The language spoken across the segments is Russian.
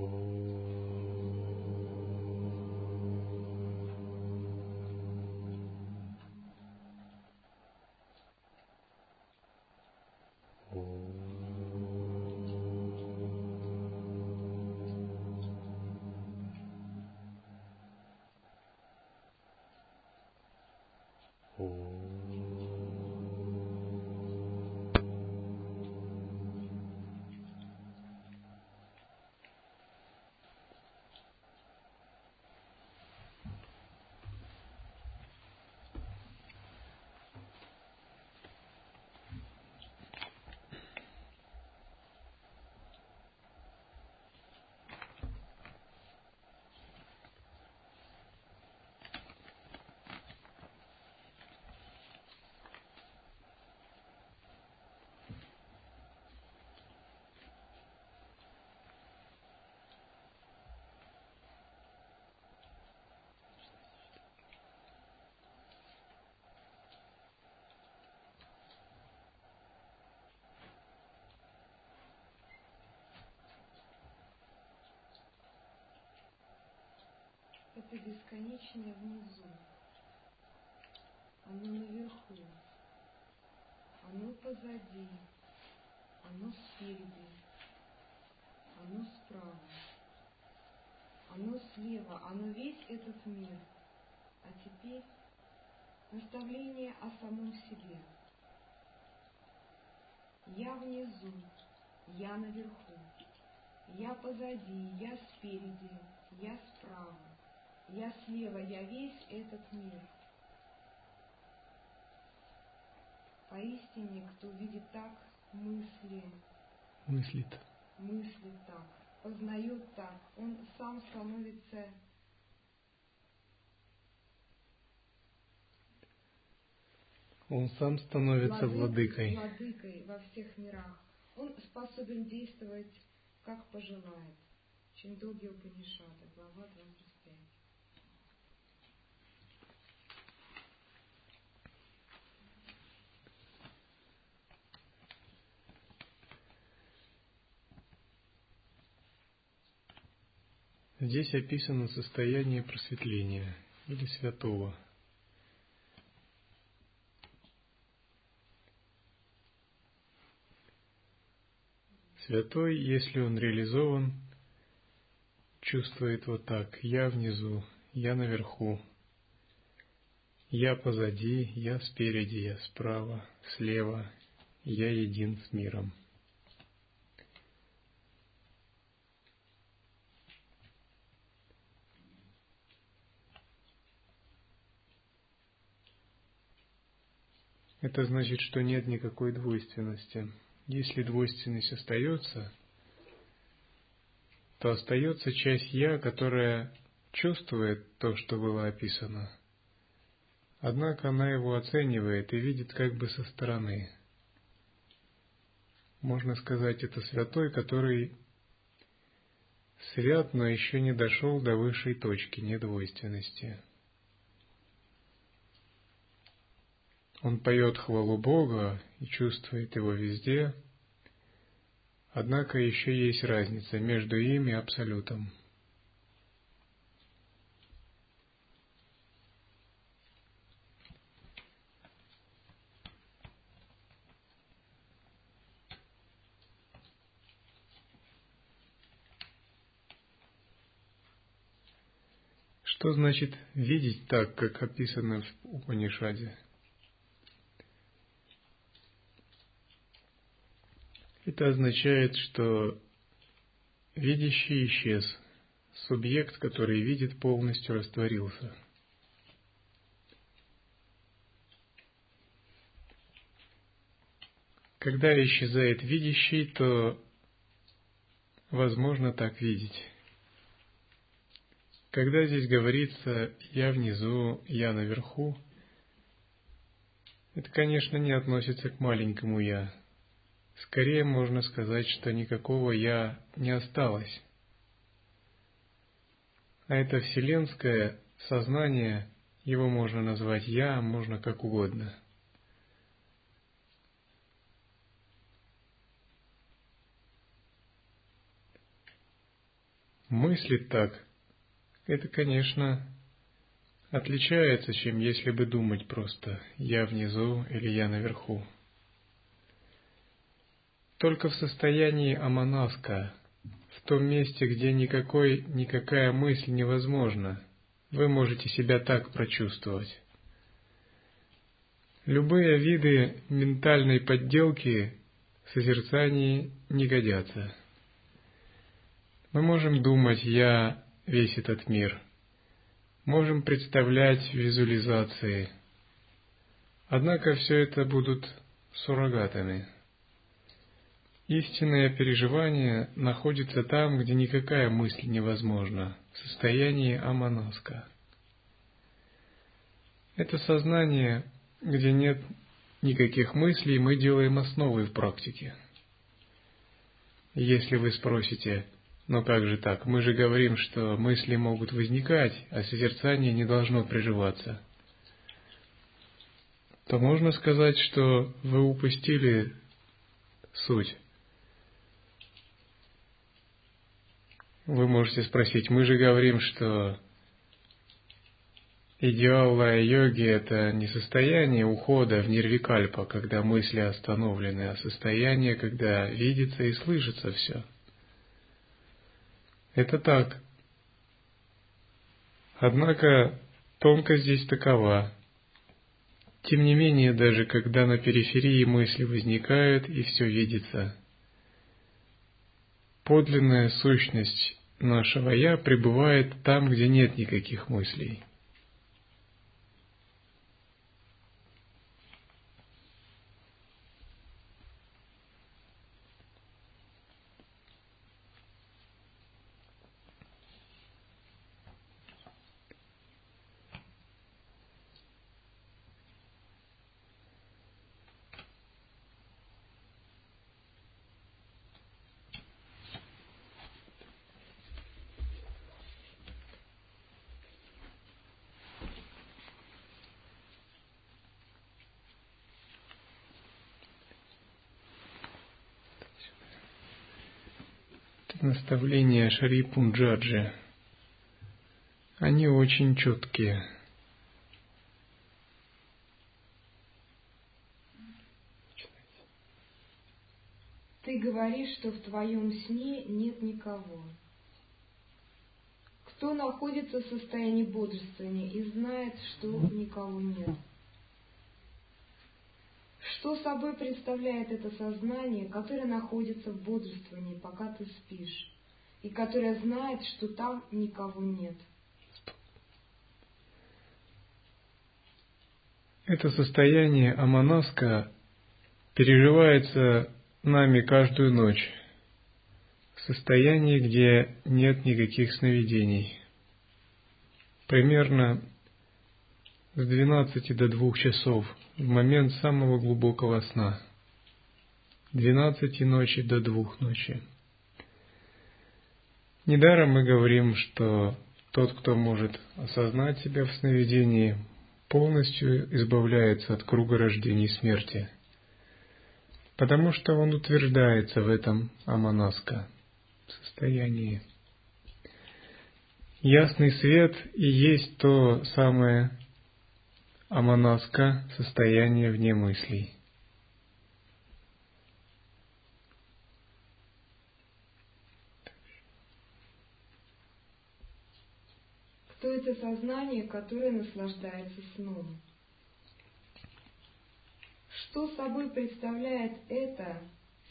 Oh. Это бесконечное внизу. Оно наверху. Оно позади. Оно спереди. Оно справа. Оно слева. Оно весь этот мир. А теперь наставление о самом себе. Я внизу, я наверху, я позади, я спереди, я справа. Я слева, я весь этот мир. Поистине, кто видит так, мысли, мыслит, мыслит так, познает так, он сам становится Он сам становится владыкой. владыкой во всех мирах. Он способен действовать, как пожелает. Чиндоги Упанишада, глава 25. Здесь описано состояние просветления или святого. Святой, если он реализован, чувствует вот так. Я внизу, я наверху, я позади, я спереди, я справа, слева, я един с миром. Это значит, что нет никакой двойственности. Если двойственность остается, то остается часть «я», которая чувствует то, что было описано. Однако она его оценивает и видит как бы со стороны. Можно сказать, это святой, который свят, но еще не дошел до высшей точки недвойственности. Он поет хвалу Бога и чувствует его везде, однако еще есть разница между им и Абсолютом. Что значит видеть так, как описано в Упанишаде? Это означает, что видящий исчез, субъект, который видит, полностью растворился. Когда исчезает видящий, то возможно так видеть. Когда здесь говорится «я внизу», «я наверху», это, конечно, не относится к маленькому «я», Скорее можно сказать, что никакого «я» не осталось. А это вселенское сознание, его можно назвать «я», можно как угодно. мыслить так, это, конечно, отличается, чем если бы думать просто «я внизу» или «я наверху». Только в состоянии аманаска, в том месте, где никакой, никакая мысль невозможна, вы можете себя так прочувствовать. Любые виды ментальной подделки в созерцании не годятся. Мы можем думать «я весь этот мир», можем представлять визуализации, однако все это будут суррогатами. Истинное переживание находится там, где никакая мысль невозможна, в состоянии аманаска. Это сознание, где нет никаких мыслей, мы делаем основы в практике. Если вы спросите, но как же так? Мы же говорим, что мысли могут возникать, а созерцание не должно приживаться. То можно сказать, что вы упустили суть. Вы можете спросить, мы же говорим, что идеал лая-йоги – это не состояние ухода в нирвикальпа, когда мысли остановлены, а состояние, когда видится и слышится все – это так. Однако тонкость здесь такова. Тем не менее, даже когда на периферии мысли возникают и все видится, подлинная сущность нашего «я» пребывает там, где нет никаких мыслей. Наставления Шари Пунджаджи. Они очень четкие. Ты говоришь, что в твоем сне нет никого. Кто находится в состоянии бодрствования и знает, что никого нет? Что собой представляет это сознание, которое находится в бодрствовании, пока ты спишь, и которое знает, что там никого нет? Это состояние Аманаска переживается нами каждую ночь, в состоянии, где нет никаких сновидений. Примерно с 12 до 2 часов – в момент самого глубокого сна. Двенадцати ночи до двух ночи. Недаром мы говорим, что тот, кто может осознать себя в сновидении, полностью избавляется от круга рождения и смерти, потому что он утверждается в этом аманаска состоянии. Ясный свет и есть то самое Аманаска – состояние вне мыслей. Кто это сознание, которое наслаждается сном? Что собой представляет это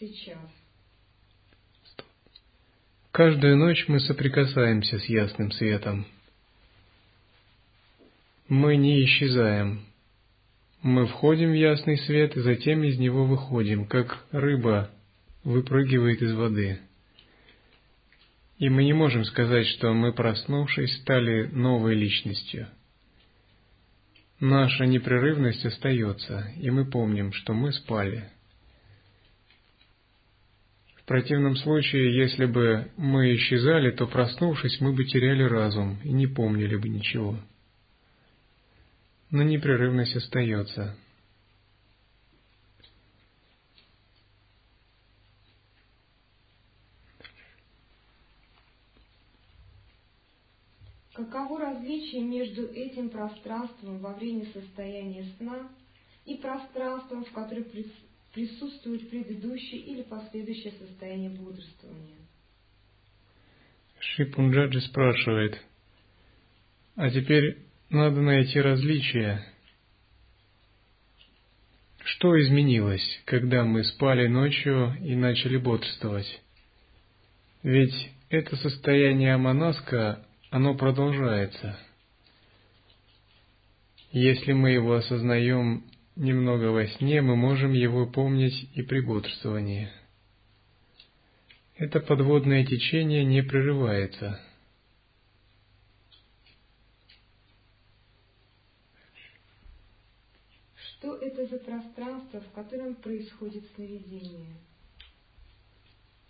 сейчас? Каждую ночь мы соприкасаемся с ясным светом – мы не исчезаем. Мы входим в ясный свет затем из него выходим, как рыба выпрыгивает из воды. И мы не можем сказать, что мы, проснувшись, стали новой личностью. Наша непрерывность остается, и мы помним, что мы спали. В противном случае, если бы мы исчезали, то, проснувшись, мы бы теряли разум и не помнили бы ничего но непрерывность остается. Каково различие между этим пространством во время состояния сна и пространством, в котором присутствует предыдущее или последующее состояние бодрствования? Шипунджаджи спрашивает, а теперь надо найти различия. Что изменилось, когда мы спали ночью и начали бодрствовать? Ведь это состояние аманаска, оно продолжается. Если мы его осознаем немного во сне, мы можем его помнить и при бодрствовании. Это подводное течение не прерывается. Что это за пространство, в котором происходит сновидение?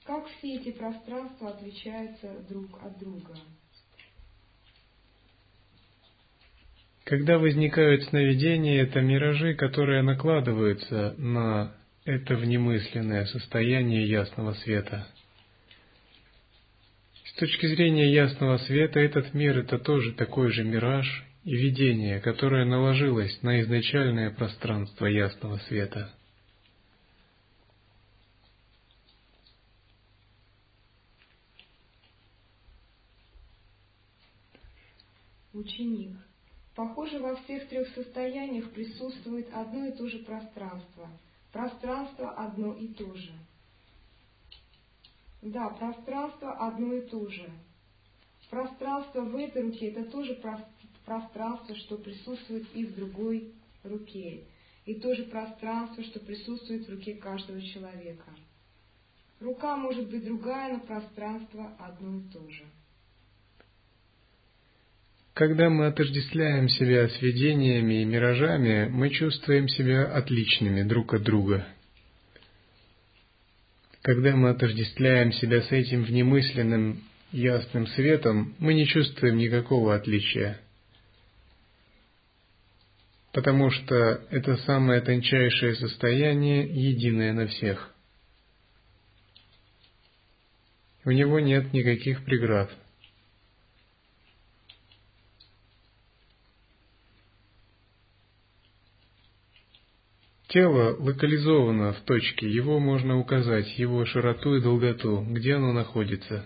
Как все эти пространства отличаются друг от друга? Когда возникают сновидения, это миражи, которые накладываются на это внемысленное состояние ясного света. С точки зрения ясного света, этот мир – это тоже такой же мираж и видение, которое наложилось на изначальное пространство ясного света – ученик. Похоже, во всех трех состояниях присутствует одно и то же пространство. Пространство одно и то же. Да, пространство одно и то же. Пространство в этой руке – это тоже пространство, что присутствует и в другой руке. И то же пространство, что присутствует в руке каждого человека. Рука может быть другая, но пространство одно и то же. Когда мы отождествляем себя с видениями и миражами, мы чувствуем себя отличными друг от друга. Когда мы отождествляем себя с этим внемысленным ясным светом, мы не чувствуем никакого отличия. Потому что это самое тончайшее состояние, единое на всех. У него нет никаких преград – Тело локализовано в точке, его можно указать, его широту и долготу, где оно находится.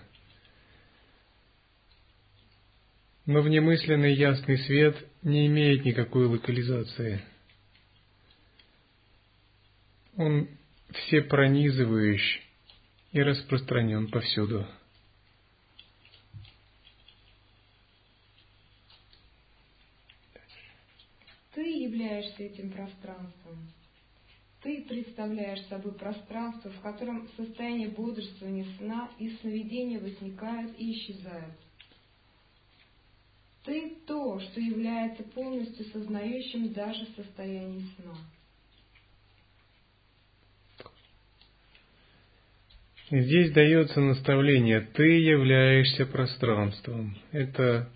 Но внемысленный ясный свет не имеет никакой локализации. Он все пронизывающий и распространен повсюду. Ты являешься этим пространством. Ты представляешь собой пространство, в котором состояние бодрствования сна и сновидения возникают и исчезают. Ты то, что является полностью сознающим даже состояние сна. Здесь дается наставление, ты являешься пространством. Это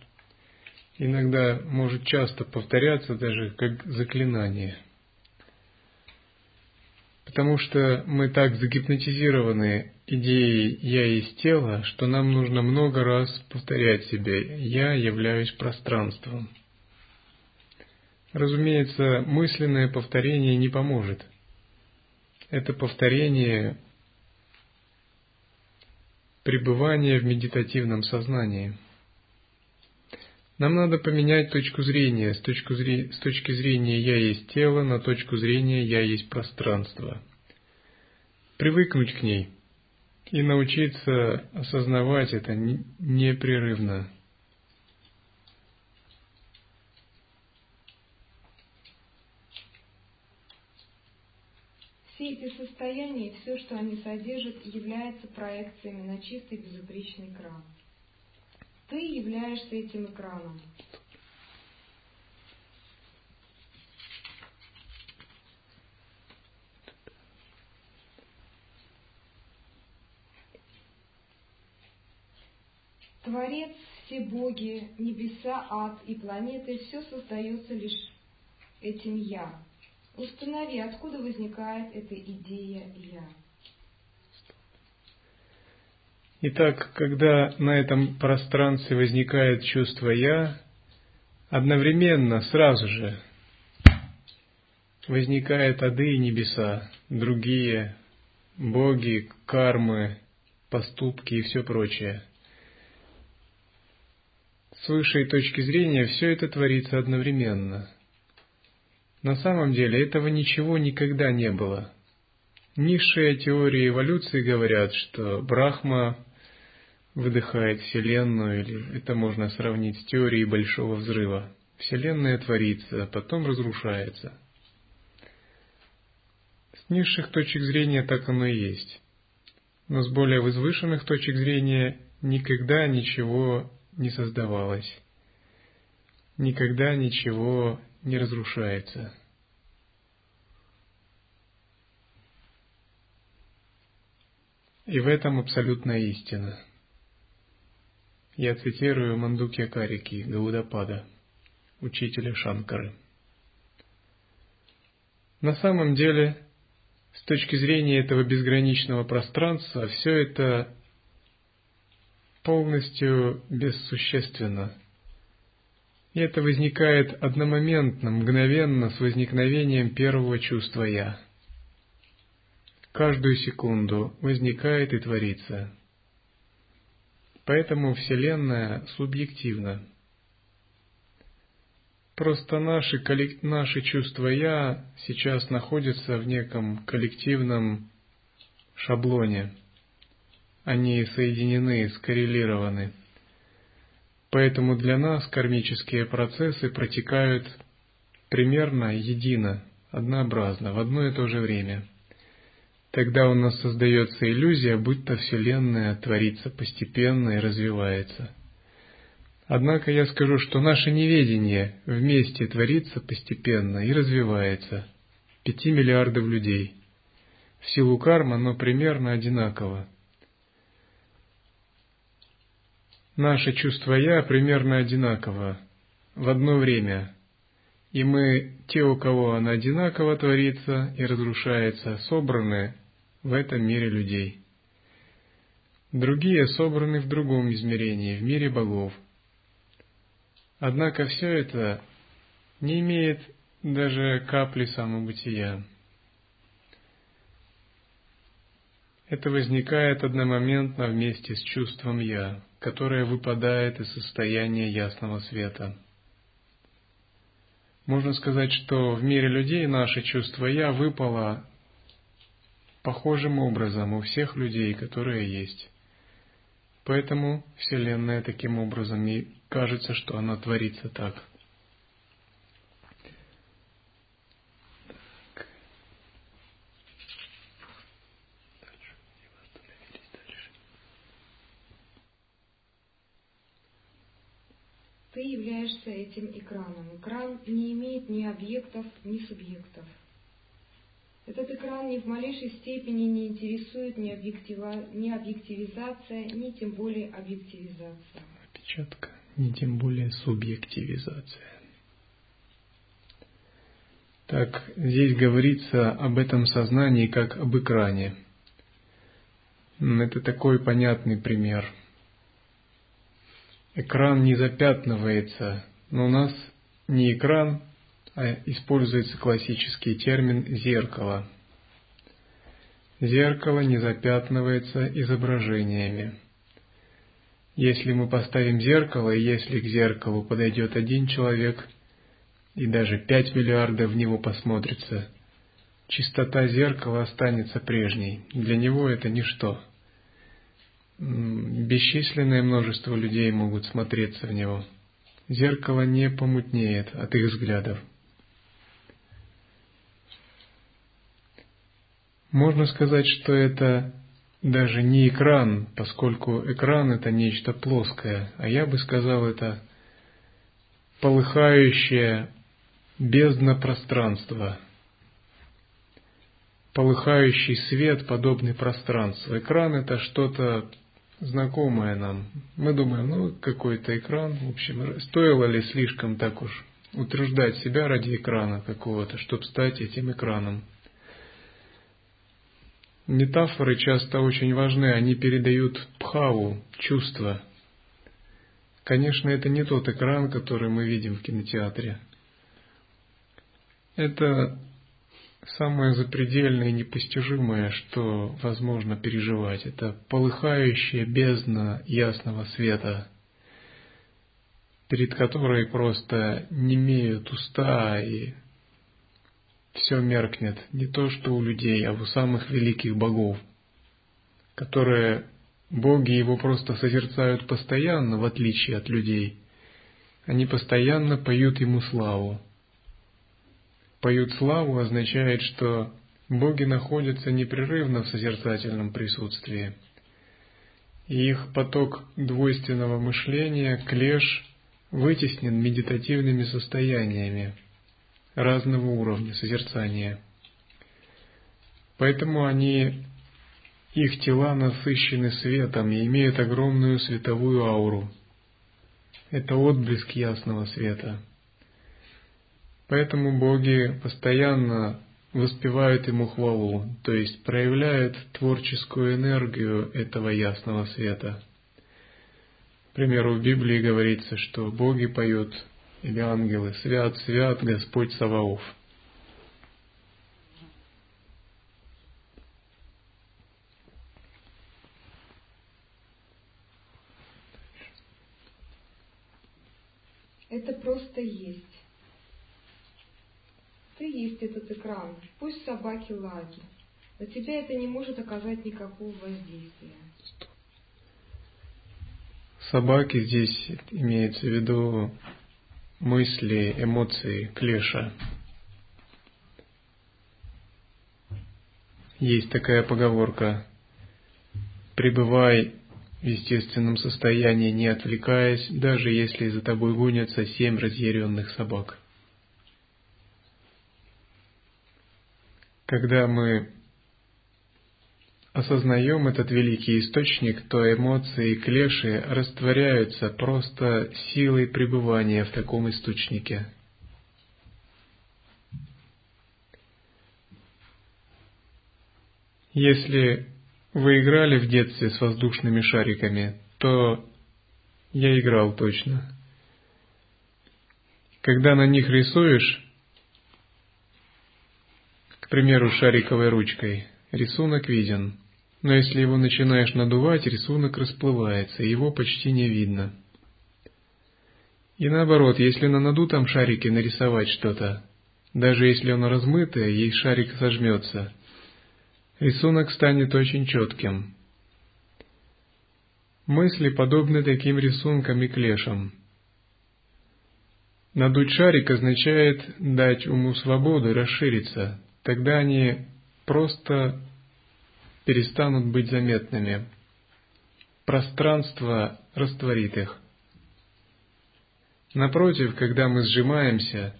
иногда может часто повторяться даже как заклинание – Потому что мы так загипнотизированы идеей «я есть тело», что нам нужно много раз повторять себе «я являюсь пространством». Разумеется, мысленное повторение не поможет. Это повторение пребывания в медитативном сознании. Нам надо поменять точку зрения с, точку зрения, с точки зрения «я есть тело» на точку зрения «я есть пространство». Привыкнуть к ней и научиться осознавать это непрерывно. Все эти состояния и все, что они содержат, являются проекциями на чистый безупречный экран. Ты являешься этим экраном. Творец, все боги, небеса, ад и планеты, все создается лишь этим «я». Установи, откуда возникает эта идея «я». Итак, когда на этом пространстве возникает чувство «я», одновременно, сразу же, возникают ады и небеса, другие боги, кармы, поступки и все прочее. С высшей точки зрения все это творится одновременно. На самом деле этого ничего никогда не было. Низшие теории эволюции говорят, что Брахма выдыхает Вселенную, или это можно сравнить с теорией Большого Взрыва. Вселенная творится, а потом разрушается. С низших точек зрения так оно и есть. Но с более возвышенных точек зрения никогда ничего не создавалось. Никогда ничего не разрушается. И в этом абсолютная истина. Я цитирую Мандукья Карики Гаудапада, учителя Шанкары. На самом деле, с точки зрения этого безграничного пространства, все это полностью бессущественно. И это возникает одномоментно, мгновенно с возникновением первого чувства «я». Каждую секунду возникает и творится – Поэтому Вселенная субъективна. Просто наши, наши чувства «я» сейчас находятся в неком коллективном шаблоне. Они соединены, скоррелированы. Поэтому для нас кармические процессы протекают примерно едино, однообразно, в одно и то же время – Тогда у нас создается иллюзия, будто Вселенная творится постепенно и развивается. Однако я скажу, что наше неведение вместе творится постепенно и развивается. Пяти миллиардов людей. В силу кармы оно примерно одинаково. Наше чувство «я» примерно одинаково в одно время. И мы, те, у кого оно одинаково творится и разрушается, собраны в этом мире людей. Другие собраны в другом измерении, в мире богов. Однако все это не имеет даже капли самобытия. Это возникает одномоментно вместе с чувством «я», которое выпадает из состояния ясного света. Можно сказать, что в мире людей наше чувство «я» выпало похожим образом у всех людей, которые есть. Поэтому Вселенная таким образом и кажется, что она творится так. Ты являешься этим экраном. Экран не имеет ни объектов, ни субъектов. Этот экран ни в малейшей степени не интересует ни, объектива, ни объективизация, ни тем более объективизация. Опечатка, ни тем более субъективизация. Так, здесь говорится об этом сознании как об экране. Это такой понятный пример. Экран не запятнывается, но у нас не экран, а используется классический термин «зеркало». Зеркало не запятнывается изображениями. Если мы поставим зеркало, и если к зеркалу подойдет один человек, и даже пять миллиардов в него посмотрится, чистота зеркала останется прежней. Для него это ничто. Бесчисленное множество людей могут смотреться в него. Зеркало не помутнеет от их взглядов. Можно сказать, что это даже не экран, поскольку экран это нечто плоское, а я бы сказал это полыхающее бездна пространства, полыхающий свет, подобный пространству. Экран это что-то знакомое нам. Мы думаем, ну какой-то экран, в общем, стоило ли слишком так уж утруждать себя ради экрана какого-то, чтобы стать этим экраном. метафоры часто очень важны, они передают пхаву, чувства. Конечно, это не тот экран, который мы видим в кинотеатре. Это самое запредельное и непостижимое, что возможно переживать. Это полыхающая бездна ясного света, перед которой просто не имеют уста и все меркнет, не то что у людей, а у самых великих богов, которые боги его просто созерцают постоянно, в отличие от людей. Они постоянно поют ему славу. Поют славу означает, что боги находятся непрерывно в созерцательном присутствии. И их поток двойственного мышления, клеш, вытеснен медитативными состояниями – разного уровня созерцания. Поэтому они, их тела насыщены светом и имеют огромную световую ауру. Это отблеск ясного света. Поэтому боги постоянно воспевают ему хвалу, то есть проявляют творческую энергию этого ясного света. К примеру, в Библии говорится, что боги поют или ангелы, свят, свят Господь Саваоф. Это просто есть. Ты есть этот экран. Пусть собаки лают. На тебя это не может оказать никакого воздействия. Собаки здесь имеется в виду мысли, эмоции клеша. Есть такая поговорка «Пребывай в естественном состоянии, не отвлекаясь, даже если за тобой гонятся семь разъяренных собак». Когда мы осознаем этот великий источник, то эмоции и клеши растворяются просто силой пребывания в таком источнике. Если вы играли в детстве с воздушными шариками, то я играл точно. Когда на них рисуешь, примеру, шариковой ручкой – Рисунок виден, но если его начинаешь надувать, рисунок расплывается, и его почти не видно. И наоборот, если на надутом шарике нарисовать что-то, даже если он размытый, ей шарик сожмется, рисунок станет очень четким. Мысли подобны таким рисункам и клешам. Надуть шарик означает дать уму свободу расшириться, тогда они просто перестанут быть заметными. Пространство растворит их. Напротив, когда мы сжимаемся,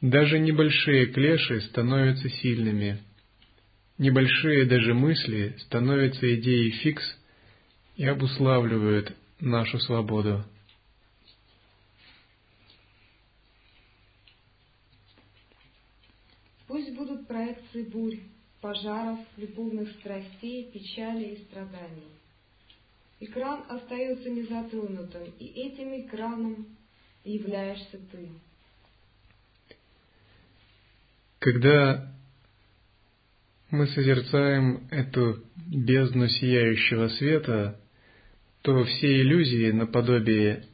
даже небольшие клеши становятся сильными. Небольшие даже мысли становятся идеей фикс и обуславливают нашу свободу. Пусть будут проекции бурь, пожаров, любовных страстей, печали и страданий. Экран остается незатронутым, и этим экраном являешься ты. Когда мы созерцаем эту бездну сияющего света, то все иллюзии наподобие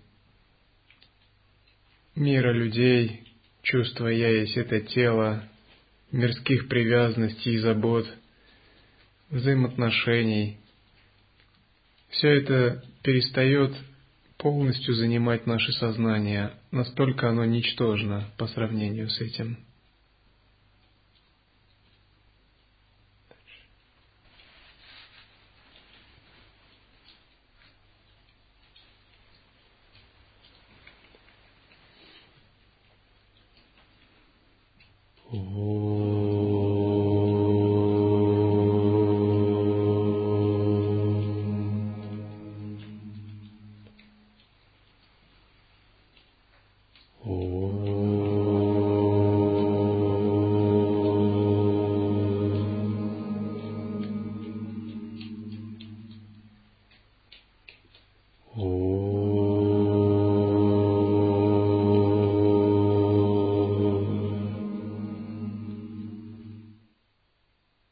мира людей, чувства «я есть это тело», мирских привязанностей и забот, взаимоотношений. Все это перестает полностью занимать наше сознание, настолько оно ничтожно по сравнению с этим. Oh.